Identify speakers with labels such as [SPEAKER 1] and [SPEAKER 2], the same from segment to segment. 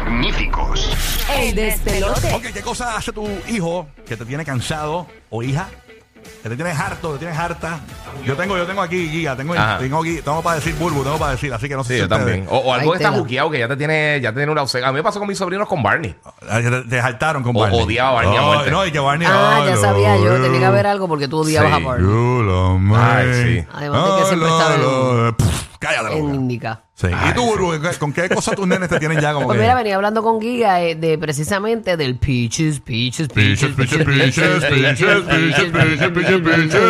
[SPEAKER 1] magníficos.
[SPEAKER 2] El despelote.
[SPEAKER 3] Ok, ¿qué cosa hace tu hijo que te tiene cansado o hija? Que te tienes harto, te tienes harta. Yo tengo, yo tengo aquí guía, tengo,
[SPEAKER 4] Ajá.
[SPEAKER 3] tengo aquí, tengo para decir bulbo, tengo para decir, así que no sé
[SPEAKER 4] Sí,
[SPEAKER 3] si
[SPEAKER 4] yo también. O, o algo que está juqueado que ya te tiene, ya te tiene una obsesión. A mí me pasó con mis sobrinos con Barney.
[SPEAKER 3] Ah, Te, te saltaron con
[SPEAKER 4] O-
[SPEAKER 3] Barney.
[SPEAKER 4] odiaba a Barney a.
[SPEAKER 3] No, y que Barney.
[SPEAKER 2] Ah,
[SPEAKER 3] ay,
[SPEAKER 2] ya
[SPEAKER 3] lo
[SPEAKER 2] sabía yo. Tenía que haber algo porque tú odiabas
[SPEAKER 4] Sí.
[SPEAKER 2] a Barney.
[SPEAKER 4] Ay, sí.
[SPEAKER 2] Además de que siempre
[SPEAKER 3] Ay,
[SPEAKER 2] estaba
[SPEAKER 3] lo- lo- Pff, Cállate la
[SPEAKER 2] En. Indica.
[SPEAKER 3] Sí. ¿Y tú, Burbu, ¿con- con qué cosas tus nenes te tienen ya como
[SPEAKER 2] Pues
[SPEAKER 3] que?
[SPEAKER 2] mira, venía hablando con Giga eh, de precisamente del Peaches, Peaches,
[SPEAKER 3] Peaches,
[SPEAKER 2] Peaches,
[SPEAKER 3] peaches, peaches, peaches, peaches, peaches, peaches.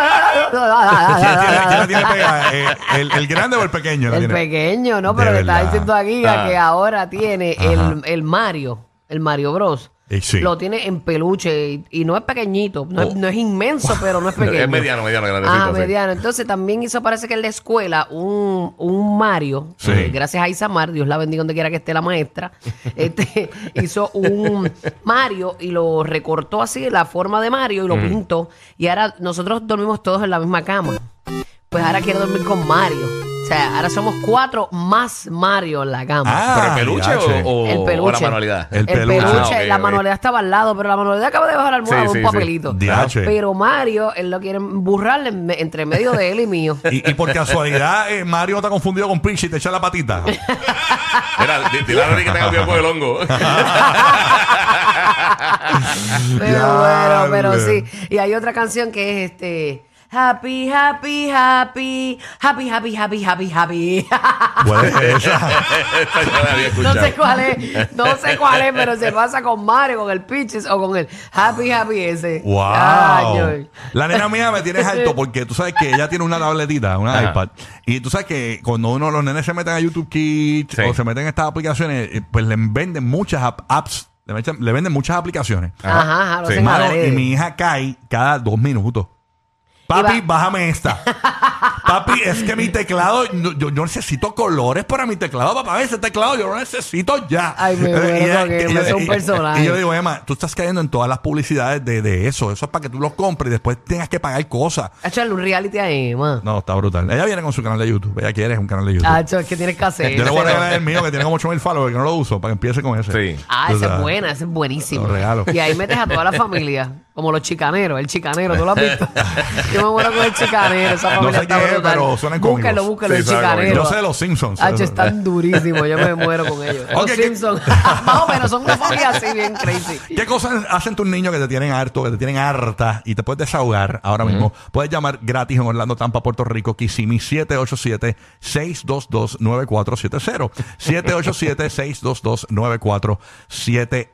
[SPEAKER 3] ¿Quién tiene, quién le tiene pega? Eh, el, ¿El grande o el pequeño? la
[SPEAKER 2] El
[SPEAKER 3] tiene?
[SPEAKER 2] pequeño, ¿no?
[SPEAKER 3] De
[SPEAKER 2] Pero le estaba
[SPEAKER 3] verdad.
[SPEAKER 2] diciendo a Giga
[SPEAKER 4] Ah.
[SPEAKER 2] que ahora tiene el Mario, el Mario Bros.
[SPEAKER 3] Eh, sí.
[SPEAKER 2] Lo tiene en peluche y, y no es pequeñito, no, es,
[SPEAKER 3] Oh.
[SPEAKER 2] no es inmenso, pero no es pequeño.
[SPEAKER 4] Es mediano, mediano, grandecito.
[SPEAKER 2] Ah,
[SPEAKER 4] sí.
[SPEAKER 2] mediano. Entonces también hizo, parece que en la escuela, un, un Mario,
[SPEAKER 3] Sí.
[SPEAKER 2] eh, gracias a Isamar, Dios la bendiga donde quiera que esté la maestra, este, hizo un Mario y lo recortó así, la forma de Mario, y lo pintó. Y ahora nosotros dormimos todos en la misma cama. Pues ahora quiere dormir con Mario. O sea, ahora somos cuatro más Mario en la cama.
[SPEAKER 3] Ah,
[SPEAKER 4] ¿Pero el peluche o, o-
[SPEAKER 2] El peluche.
[SPEAKER 4] o la manualidad?
[SPEAKER 3] El
[SPEAKER 2] El,
[SPEAKER 3] peluche.
[SPEAKER 2] peluche,
[SPEAKER 4] Ah, ok,
[SPEAKER 2] la
[SPEAKER 4] ok.
[SPEAKER 2] manualidad estaba al lado, pero la manualidad acaba de bajar al almohada
[SPEAKER 4] Sí,
[SPEAKER 2] un
[SPEAKER 4] sí,
[SPEAKER 2] papelito.
[SPEAKER 3] Diache.
[SPEAKER 2] Pero Mario, él lo quiere en me- entre medio de él y mío.
[SPEAKER 3] Y, y por casualidad, eh, Mario está confundido con Prince y te echa la patita.
[SPEAKER 4] Mira, di- dile a Rory que tenga cuidado con el hongo.
[SPEAKER 2] Pero bueno, pero
[SPEAKER 3] Diablo.
[SPEAKER 2] sí. Y hay otra canción que es este. Happy, happy, happy, happy, happy, happy, happy, happy.
[SPEAKER 3] Puede ser esa.
[SPEAKER 4] Esta yo la había
[SPEAKER 2] no sé cuál es, no sé cuál es, pero se pasa con Mario, con el Peaches o con el Happy, happy ese.
[SPEAKER 3] ¡Wow!
[SPEAKER 2] Ay,
[SPEAKER 3] La nena mía me tiene alto porque tú sabes que ella tiene una tabletita, una
[SPEAKER 4] Ajá.
[SPEAKER 3] iPad. Y tú sabes que cuando uno, los nenes se meten a YouTube Kids
[SPEAKER 4] Sí.
[SPEAKER 3] o se meten en estas aplicaciones, eh, pues le venden muchas ap- apps, le, venden muchas aplicaciones.
[SPEAKER 2] Ajá, ajá, lo
[SPEAKER 4] Sí.
[SPEAKER 3] Mano, y mi hija cae cada dos minutos. Papi, bájame esta. Papi, es que mi teclado, no- yo, yo necesito colores para mi teclado, papá. Ese teclado yo lo necesito ya.
[SPEAKER 2] Ay, me
[SPEAKER 3] Eh,
[SPEAKER 2] muero es un
[SPEAKER 3] y-
[SPEAKER 2] personaje.
[SPEAKER 3] Y yo digo, Emma, tú estás cayendo en todas las publicidades de, de eso. Eso es para que tú los compres y después tengas que pagar cosas.
[SPEAKER 2] Echarle un reality a Emma.
[SPEAKER 3] No, está brutal. Ella viene con su canal de YouTube. Ella quiere un canal de YouTube.
[SPEAKER 2] Hacho, es que tienes que hacer.
[SPEAKER 3] yo le voy a regalar el mío que tiene como 8000 followers que no lo uso para que empiece con ese.
[SPEAKER 4] Sí.
[SPEAKER 2] Ah,
[SPEAKER 3] Tú
[SPEAKER 2] esa es
[SPEAKER 3] sabes.
[SPEAKER 2] buena, esa es buenísima.
[SPEAKER 3] Lo regalo.
[SPEAKER 2] Y ahí metes a toda la familia, como los chicaneros, el chicanero, ¿tú lo has visto? Yo me muero con el chicanero, esa
[SPEAKER 3] No
[SPEAKER 2] familia
[SPEAKER 3] sé
[SPEAKER 2] está
[SPEAKER 3] quién es,
[SPEAKER 2] brutal.
[SPEAKER 3] pero suenan
[SPEAKER 2] búsquelo,
[SPEAKER 4] Sí,
[SPEAKER 2] el chicanero.
[SPEAKER 3] Yo sé de los Simpsons.
[SPEAKER 2] Hacho, están durísimos, yo me muero con ellos. Los
[SPEAKER 3] ¿qué-
[SPEAKER 2] Simpsons, más o menos, son una familia así bien crazy.
[SPEAKER 3] ¿Qué cosas hacen tus niños que te tienen harto, que te tienen harta y te puedes desahogar ahora mismo? Puedes llamar gratis en Orlando, Tampa, Puerto Rico, Kissimmee 787-622-9470. 787-622-9470.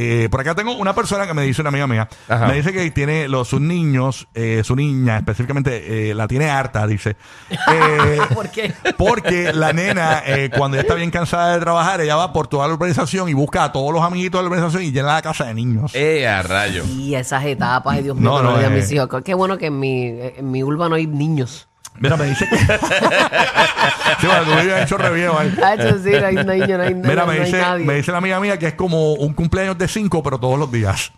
[SPEAKER 3] Eh, por acá tengo una persona que me dice, una amiga mía,
[SPEAKER 4] Ajá.
[SPEAKER 3] me dice que tiene los, sus niños, eh, su niña específicamente, eh, la tiene harta, dice. Eh,
[SPEAKER 2] ¿Por qué?
[SPEAKER 3] porque la nena, eh, cuando ya está bien cansada de trabajar, ella va por toda la urbanización y busca a todos los amiguitos de la urbanización y llena la casa de niños.
[SPEAKER 4] Eh, a rayo.
[SPEAKER 2] Y esas etapas, ay Dios mío,
[SPEAKER 3] No, no,
[SPEAKER 2] no, mis hijos. Qué bueno que en mi, en mi urba no hay niños.
[SPEAKER 3] Mira, me dice que. sí, bueno, tú vives en Chorreviejo ahí.
[SPEAKER 2] Hacho, sí, no hay no hay,
[SPEAKER 3] Mira,
[SPEAKER 2] no
[SPEAKER 3] me
[SPEAKER 2] hay
[SPEAKER 3] dice,
[SPEAKER 2] nadie.
[SPEAKER 3] me dice la amiga mía que es como un cumpleaños de cinco, pero todos los días.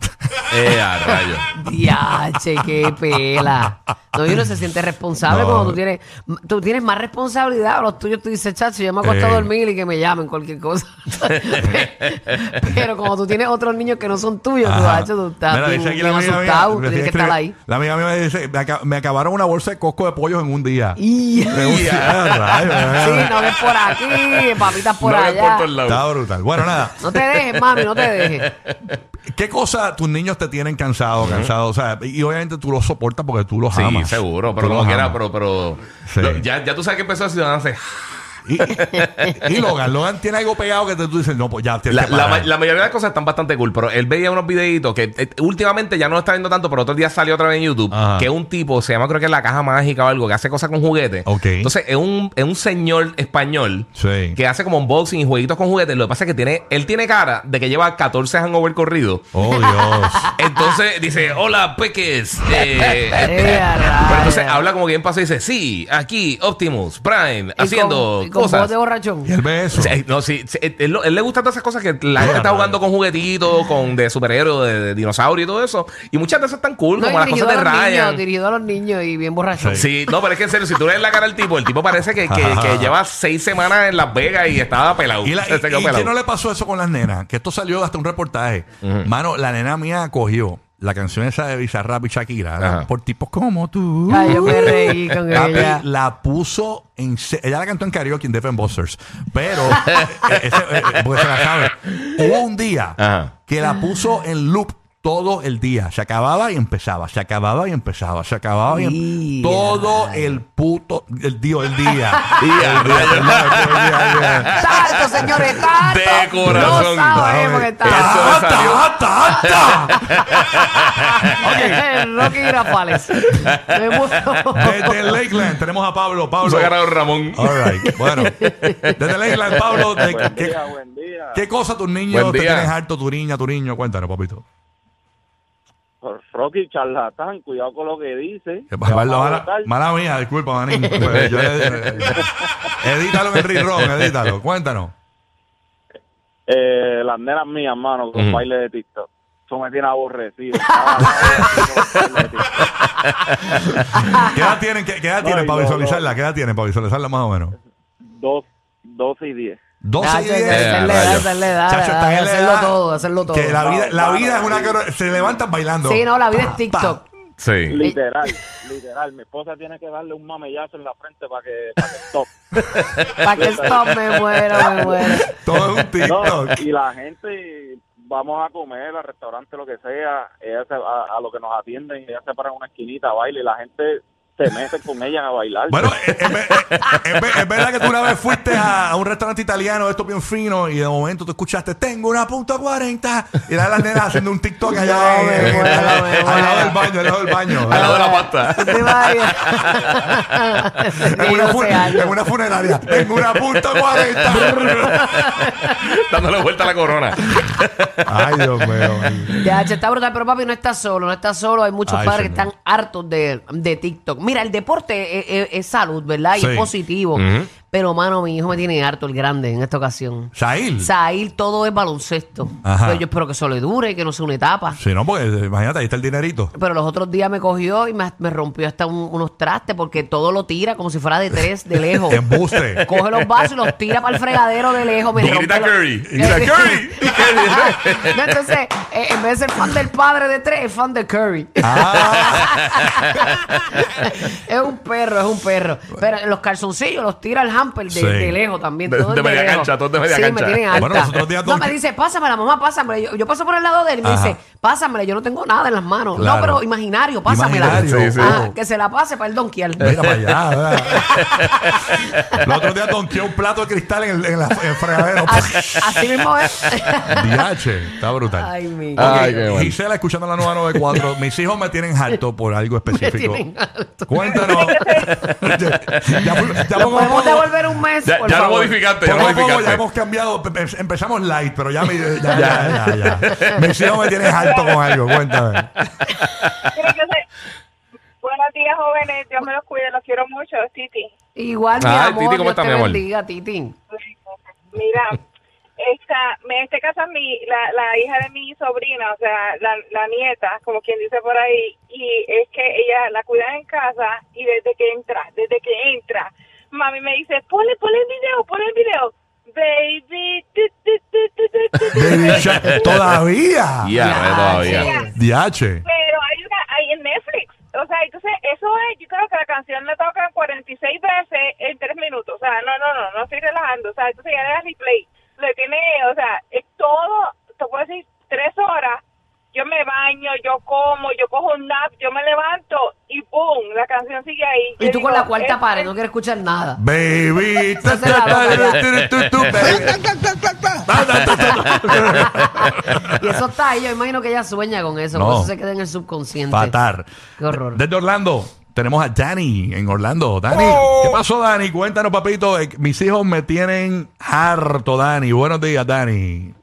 [SPEAKER 4] Eh, a rayo.
[SPEAKER 2] Diache, qué pela. No, y uno se siente responsable
[SPEAKER 3] No.
[SPEAKER 2] cuando tú tienes, tú tienes más responsabilidad. Los tuyos tú dices, chacho, yo me acuesto
[SPEAKER 3] Eh.
[SPEAKER 2] a dormir y que me llamen cualquier cosa. Pero como tú tienes otros niños que no son tuyos, tú,
[SPEAKER 3] Ajá.
[SPEAKER 2] hacho, tú estás
[SPEAKER 3] Mira,
[SPEAKER 2] bien,
[SPEAKER 3] dice aquí
[SPEAKER 2] bien
[SPEAKER 3] la amiga mía,
[SPEAKER 2] asustado. Tú
[SPEAKER 3] me
[SPEAKER 2] tienes que
[SPEAKER 3] escribe-
[SPEAKER 2] estar ahí.
[SPEAKER 3] La amiga mía me dice, me, aca- me acabaron una bolsa de cosco de pollos en un día.
[SPEAKER 2] Y-
[SPEAKER 3] Me gusta, rayos,
[SPEAKER 2] Sí, no ves por aquí, papitas por
[SPEAKER 4] No ves
[SPEAKER 2] allá.
[SPEAKER 4] por todos lados.
[SPEAKER 3] Está brutal. Bueno, nada.
[SPEAKER 2] No te dejes, mami, no te dejes.
[SPEAKER 3] ¿Qué cosa tus niños te tienen cansado, cansado? O sea, y obviamente tú los soportas porque tú los
[SPEAKER 4] Sí,
[SPEAKER 3] amas.
[SPEAKER 4] seguro, pero
[SPEAKER 3] Tú
[SPEAKER 4] como
[SPEAKER 3] los
[SPEAKER 4] quiera,
[SPEAKER 3] amas.
[SPEAKER 4] pero, pero
[SPEAKER 3] Sí.
[SPEAKER 4] lo- ya, ya tú sabes que empezó a Ciudadanos hace-
[SPEAKER 3] Y, y Logan, Logan tiene algo pegado que te, tú dices, no, pues ya tienes
[SPEAKER 4] La,
[SPEAKER 3] que
[SPEAKER 4] la
[SPEAKER 3] parar.
[SPEAKER 4] ma- la mayoría de las cosas están bastante cool, pero él veía unos videitos que eh, últimamente ya no lo está viendo tanto, pero otros días salió otra vez en YouTube,
[SPEAKER 3] Ajá.
[SPEAKER 4] que un tipo, se llama creo que es la caja mágica o algo, que hace cosas con juguetes.
[SPEAKER 3] Ok.
[SPEAKER 4] Entonces es un, es un señor español
[SPEAKER 3] Sí.
[SPEAKER 4] que hace como unboxing y jueguitos con juguetes. Lo que pasa es que tiene, él tiene cara de que lleva 14 hangover corridos.
[SPEAKER 3] Oh, Dios.
[SPEAKER 4] Entonces dice, hola, peques. Eh,
[SPEAKER 2] Eh, a
[SPEAKER 4] pero entonces
[SPEAKER 2] rayos.
[SPEAKER 4] habla como que bien y dice, sí, aquí Optimus Prime
[SPEAKER 2] Y
[SPEAKER 4] haciendo
[SPEAKER 2] con- Y con voz
[SPEAKER 4] cosas.
[SPEAKER 2] de borrachón.
[SPEAKER 3] Y él ve eso.
[SPEAKER 4] Sí, no, sí, sí, él, él- él le gustan todas esas cosas que la gente está jugando con juguetitos, con de superhéroes, de, de dinosaurio y todo eso. Y muchas de esas están cool,
[SPEAKER 2] No,
[SPEAKER 4] como las
[SPEAKER 2] dirigido
[SPEAKER 4] cosas de
[SPEAKER 2] a los niños,
[SPEAKER 4] Ryan.
[SPEAKER 2] dirigido a los niños y bien borrachón.
[SPEAKER 4] Sí, no, pero es que en serio, si tú le ves la cara al tipo, el tipo parece que, que, que lleva seis semanas en Las Vegas y estaba pelado.
[SPEAKER 3] Y, la,
[SPEAKER 4] Se
[SPEAKER 3] y,
[SPEAKER 4] quedó
[SPEAKER 3] y
[SPEAKER 4] pelado.
[SPEAKER 3] que no le pasó eso con las nenas, que esto salió hasta un reportaje. Mano, la nena mía cogió la canción esa de Bizarrap y Shakira,
[SPEAKER 4] Ajá.
[SPEAKER 3] por tipos como tú.
[SPEAKER 2] Ay, yo me reí con ella.
[SPEAKER 3] la puso en ella la cantó en karaoke en Def and Busters pero eh, ese, eh, eh, porque se la sabe hubo un día
[SPEAKER 4] Ajá.
[SPEAKER 3] que la puso en loop todo el día se acababa y empezaba se acababa y empezaba se acababa y em- todo el puto el día el día el día, el.
[SPEAKER 2] Tanto, señores, tanto.
[SPEAKER 4] De corazón.
[SPEAKER 2] No sabemos que está.
[SPEAKER 4] Eso me salió.
[SPEAKER 3] ¡Hasta, hasta, hasta!
[SPEAKER 2] Rocky Grafales.
[SPEAKER 3] Desde Lakeland tenemos a Pablo. Pablo.
[SPEAKER 4] Ramón.
[SPEAKER 3] All right. Bueno, desde Lakeland, Pablo, de-
[SPEAKER 1] Buen
[SPEAKER 3] ¿qué,
[SPEAKER 1] día, buen día.
[SPEAKER 3] qué cosa tus niños
[SPEAKER 4] Buen
[SPEAKER 3] te
[SPEAKER 4] día.
[SPEAKER 3] tienes harto, tu niña, tu niño? Cuéntanos, papito.
[SPEAKER 1] Rocky charlatán, cuidado con lo que dice.
[SPEAKER 3] Que
[SPEAKER 1] Te vas
[SPEAKER 3] mala,
[SPEAKER 1] a
[SPEAKER 3] mala, mía, disculpa, manín. Pues, yo le- edítalo en el rirón, edítalo. Cuéntanos.
[SPEAKER 1] Eh, las nenas mías, mano, con
[SPEAKER 4] Ujú.
[SPEAKER 1] baile de TikTok. Eso me tiene aborrecido.
[SPEAKER 3] ¿Qué edad tienen, qué, qué edad tienen
[SPEAKER 1] Ay,
[SPEAKER 3] para
[SPEAKER 1] no,
[SPEAKER 3] visualizarla? ¿Qué edad tienen para visualizarla más o menos?
[SPEAKER 1] Dos, 12 y 10.
[SPEAKER 3] 12 y
[SPEAKER 2] Chacho,
[SPEAKER 3] 10.
[SPEAKER 2] esa es la edad, esa es la edad.
[SPEAKER 3] Chacho, están en la
[SPEAKER 2] Hacerlo
[SPEAKER 3] edad
[SPEAKER 2] todo, hacerlo todo.
[SPEAKER 3] Que la vida, la
[SPEAKER 1] No,
[SPEAKER 3] vida es una que se levantan bailando.
[SPEAKER 2] Sí, no, la vida es
[SPEAKER 3] Pa,
[SPEAKER 2] TikTok.
[SPEAKER 4] Sí.
[SPEAKER 1] Literal, literal. Mi esposa tiene que darle un mamellazo en la frente para que, para que stop.
[SPEAKER 2] Para que stop me muero, me muero.
[SPEAKER 3] Todo es un
[SPEAKER 1] No,
[SPEAKER 3] TikTok.
[SPEAKER 1] y la gente, vamos a comer al restaurante, lo que sea, ella se, a, a lo que nos atienden, ella se para en una esquinita, baila y la gente se mete con ella a bailar.
[SPEAKER 3] Bueno, es, es ver- es ver- es verdad que tú una vez fuiste a, a un restaurante italiano de estos bien finos y de momento tú escuchaste, tengo una punta 40 y eran las nenas haciendo un TikTok allá al, lado del baño, al lado del baño.
[SPEAKER 4] Al lado de la pasta.
[SPEAKER 3] En una,
[SPEAKER 2] 12
[SPEAKER 3] fun-
[SPEAKER 2] años.
[SPEAKER 3] en una funeraria. Tengo una punta 40.
[SPEAKER 4] Dándole vuelta a la corona.
[SPEAKER 3] Ay, Dios mío.
[SPEAKER 2] Ya, che, está brutal, pero papi no está solo, no está solo. Hay muchos
[SPEAKER 3] Ay,
[SPEAKER 2] padres que están hartos de, de TikTok. Mira, el deporte es, es- es salud, ¿verdad? Y
[SPEAKER 3] Sí.
[SPEAKER 2] es positivo. Pero, mano, mi hijo me tiene harto el grande en esta ocasión.
[SPEAKER 3] Sail.
[SPEAKER 2] Sail todo es baloncesto.
[SPEAKER 3] Ajá.
[SPEAKER 2] Pero yo espero que eso le dure, que no sea una etapa.
[SPEAKER 3] Si no, porque imagínate, ahí está el dinerito.
[SPEAKER 2] Pero los otros días me cogió y me, me rompió hasta un- unos trastes porque todo lo tira como si fuera de tres, de lejos.
[SPEAKER 3] Embuste.
[SPEAKER 2] Coge los vasos y los tira para el fregadero de lejos. Me
[SPEAKER 4] Y
[SPEAKER 2] rompe
[SPEAKER 4] grita Curry. Y grita Curry.
[SPEAKER 2] No, entonces, eh, en vez de ser fan del padre de tres, es fan de Curry.
[SPEAKER 3] Ah,
[SPEAKER 2] es un perro, es un perro. Pero los calzoncillos los tira el hamper de,
[SPEAKER 3] Sí.
[SPEAKER 2] de lejos también.
[SPEAKER 4] De-
[SPEAKER 2] todo
[SPEAKER 4] de
[SPEAKER 2] es
[SPEAKER 4] media
[SPEAKER 2] lejos.
[SPEAKER 4] cancha, todo de media
[SPEAKER 2] sí,
[SPEAKER 4] cancha.
[SPEAKER 2] me tienen harta.
[SPEAKER 3] Bueno, los otros días
[SPEAKER 2] no, me dice, pásamela, mamá, pásamela. Yo, yo paso por el lado de él y me
[SPEAKER 3] Ajá.
[SPEAKER 2] dice, pásamela, yo no tengo nada en las manos.
[SPEAKER 3] Claro.
[SPEAKER 2] No, pero imaginario, pásamela.
[SPEAKER 3] Imaginario,
[SPEAKER 4] Sí, sí.
[SPEAKER 2] Ah, que se la pase para el donkear.
[SPEAKER 3] mira para allá. ¿verdad? Los otros días donkeó un plato de cristal en el, en la- en el fregadero.
[SPEAKER 2] Así, así mismo es.
[SPEAKER 3] Diache, está brutal.
[SPEAKER 2] Ay, mi.
[SPEAKER 3] Ok,
[SPEAKER 4] Ay, qué bueno.
[SPEAKER 3] Gisela, escuchando la nueva 94. Mis hijos me tienen harto por algo específico.
[SPEAKER 2] tienen harto.
[SPEAKER 3] Cuéntanos. ya, ya- ya
[SPEAKER 2] Lo podemos
[SPEAKER 3] poco-
[SPEAKER 2] devolver un mes,
[SPEAKER 4] Ya,
[SPEAKER 2] por
[SPEAKER 4] ya lo modificaste, ya lo
[SPEAKER 3] ya hemos cambiado. Pe- pe- Empezamos light, pero ya, me, ya, ya, ya, ya. Mis hijos me tienen con algo. Cuéntame.
[SPEAKER 5] Buenos días, jóvenes. Dios me los cuide. Los quiero mucho, Titi.
[SPEAKER 2] Igual, mi
[SPEAKER 4] Ay,
[SPEAKER 2] amor,
[SPEAKER 4] Titi, ¿cómo
[SPEAKER 2] Dios
[SPEAKER 4] estás,
[SPEAKER 2] te
[SPEAKER 4] mi amor?
[SPEAKER 2] bendiga, Titi.
[SPEAKER 5] Mira, esta, en este caso, mi, la, la hija de mi sobrina, o sea, la, la nieta, como quien dice por ahí, y es que ella la cuida en casa y desde que entra, desde que entra, mami me dice, ponle, ponle el video, ponle el video. Baby,
[SPEAKER 3] Baby Shark, Todavía.
[SPEAKER 4] Ya, todavía.
[SPEAKER 5] Pero hay una, hay en Netflix. O sea, entonces eso es, yo creo que la canción le tocan 46 veces en 3 minutos. O sea, no, no, no, no estoy relajando. O sea, entonces ya le das replay. Le tiene, o sea, es todo, te puedo decir, 3 horas. Yo me baño, yo como, yo cojo un nap, yo me levanto y ¡boom! La canción sigue ahí.
[SPEAKER 2] Y tú con la cuarta
[SPEAKER 5] es-
[SPEAKER 2] pared, no quieres escuchar nada.
[SPEAKER 3] Baby.
[SPEAKER 2] Y eso está ahí, yo imagino que ella sueña con eso,
[SPEAKER 3] No.
[SPEAKER 2] por eso se queda en el subconsciente.
[SPEAKER 3] Fatar.
[SPEAKER 2] Qué horror.
[SPEAKER 3] Desde Orlando. Tenemos a Dani en Orlando. Dani, ¿qué pasó, Dani? Cuéntanos, papito. Eh, Mis hijos me tienen harto, Dani. Buenos días, Dani.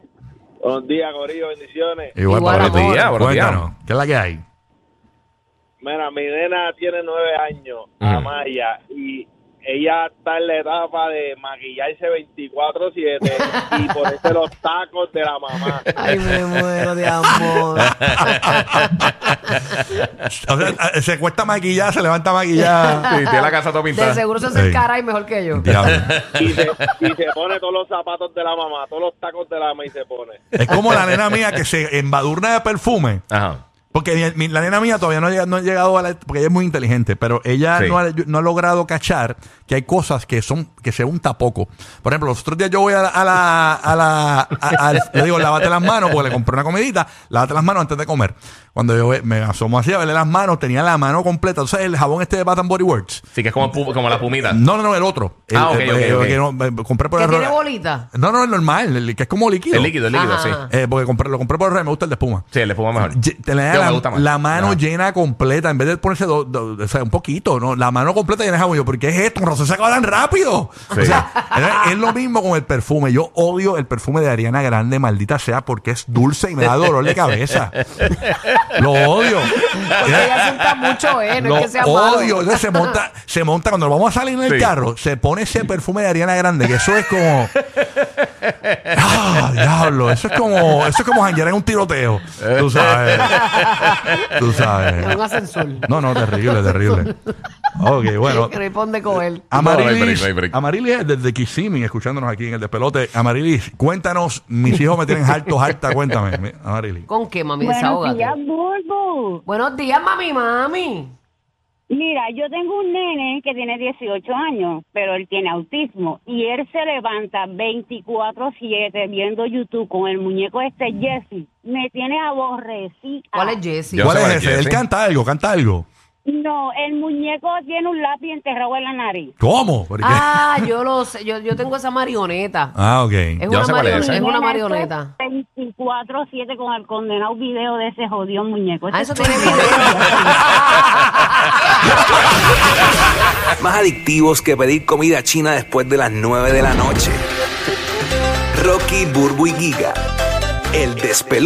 [SPEAKER 1] Buenos días, Corillo, bendiciones.
[SPEAKER 2] Igual,
[SPEAKER 4] Buenos días, buenos días.
[SPEAKER 3] Cuéntanos, ¿qué es la que hay?
[SPEAKER 1] Mira, mi nena tiene nueve años,
[SPEAKER 4] Ujú.
[SPEAKER 1] Amaya, y ella está en la etapa de maquillarse 24-7 y ponerse los tacos de la mamá.
[SPEAKER 2] Ay, me muero de amor.
[SPEAKER 3] O sea, se cuesta maquillar, se levanta maquillar.
[SPEAKER 4] Sí, tiene la casa toda
[SPEAKER 2] De
[SPEAKER 4] pintada.
[SPEAKER 2] seguro se
[SPEAKER 3] Sí.
[SPEAKER 2] acercará y mejor que yo.
[SPEAKER 1] Y se, y se pone todos los zapatos de la mamá, todos los tacos de la mamá y se pone.
[SPEAKER 3] Es como la nena mía que se embadurna de perfume.
[SPEAKER 4] Ajá.
[SPEAKER 3] Porque mi- mi- la nena mía todavía no ha, llegado, no ha llegado a la... Porque ella es muy inteligente, pero ella
[SPEAKER 4] Sí.
[SPEAKER 3] no, ha, no ha logrado cachar que hay cosas que son que se unta poco. Por ejemplo, los otros días yo voy a la... A la, a la a- al- le digo, lávate las manos, porque le compré una comidita, lávate las manos antes de comer. Cuando yo ve- me asomo así a verle las manos, tenía la mano completa. ¿Tú sabes el jabón este de Bath and Body Works?
[SPEAKER 4] Sí, que es como, pu- como la pumita.
[SPEAKER 3] No, no, no, el otro. El-
[SPEAKER 4] Ah, ok,
[SPEAKER 3] el-
[SPEAKER 4] ok,
[SPEAKER 3] el-
[SPEAKER 4] ok.
[SPEAKER 3] que no, eh, compré por
[SPEAKER 2] ¿Que
[SPEAKER 3] error.
[SPEAKER 2] tiene bolita?
[SPEAKER 3] No, no, el normal, el que es como líquido.
[SPEAKER 4] El líquido, el líquido,
[SPEAKER 2] Ajá.
[SPEAKER 4] sí.
[SPEAKER 3] Eh, porque compré, lo compré por error, me gusta el de espuma.
[SPEAKER 4] Sí, le pongo mejor.
[SPEAKER 3] Ye- te le da
[SPEAKER 4] Yo, me
[SPEAKER 3] la,
[SPEAKER 4] gusta más.
[SPEAKER 3] la mano
[SPEAKER 4] Ajá.
[SPEAKER 3] llena completa, en vez de ponerse do- do- o sea, un poquito, ¿no? La mano completa llena de jabón. Yo, ¿por qué es esto? Un razón se acaba tan rápido.
[SPEAKER 4] Sí.
[SPEAKER 3] O sea, es, es lo mismo con el perfume. Yo odio el perfume de Ariana Grande, maldita sea, porque es dulce y me da dolor de cabeza. lo odio.
[SPEAKER 2] Porque ella sienta mucho, ¿eh? No
[SPEAKER 3] Lo
[SPEAKER 2] es que sea malo.
[SPEAKER 3] odio. Entonces se monta, se monta cuando vamos a salir en el
[SPEAKER 4] Sí.
[SPEAKER 3] carro, se pone ese perfume de Ariana Grande, que eso es como. Ah, diablo, eso es como, eso es como janguear en un tiroteo. Tú sabes. Tú
[SPEAKER 2] Es
[SPEAKER 3] sabes.
[SPEAKER 2] un ascensor.
[SPEAKER 3] No, no, terrible, terrible. Ok, bueno.
[SPEAKER 2] Que responde con él.
[SPEAKER 4] No break,
[SPEAKER 3] Amarilis,
[SPEAKER 4] break.
[SPEAKER 3] Amarilis es desde Kissimmee, escuchándonos aquí en el despelote. Amarilis, cuéntanos, mis hijos me tienen harto, harta, cuéntame, Amarilis.
[SPEAKER 2] ¿Con qué, mami?
[SPEAKER 6] Buenos
[SPEAKER 2] Desahógate.
[SPEAKER 6] días, Bulbu.
[SPEAKER 2] Buenos días, mami, mami.
[SPEAKER 6] Mira, yo tengo un nene que tiene 18 años, pero él tiene autismo y él se levanta 24/7 viendo YouTube con el muñeco este Jesse. Me tiene aborrecida.
[SPEAKER 2] ¿Cuál es Jesse?
[SPEAKER 3] ¿Cuál es ese?
[SPEAKER 4] es,
[SPEAKER 3] Él canta algo, canta algo.
[SPEAKER 6] No, el muñeco tiene un lápiz enterrado en la nariz.
[SPEAKER 3] ¿Cómo? ¿Por qué?
[SPEAKER 2] Ah, yo lo sé. Yo, yo tengo esa marioneta.
[SPEAKER 3] Ah, ok.
[SPEAKER 2] Es
[SPEAKER 4] Yo
[SPEAKER 2] una,
[SPEAKER 4] sé cuál es
[SPEAKER 2] una marioneta.
[SPEAKER 6] esto es 24/7 con el condenado video de ese jodido muñeco.
[SPEAKER 2] Ah, eso tiene.
[SPEAKER 7] Más adictivos que pedir comida china después de las 9 de la noche. Rocky, Burbu y Giga. El despelote.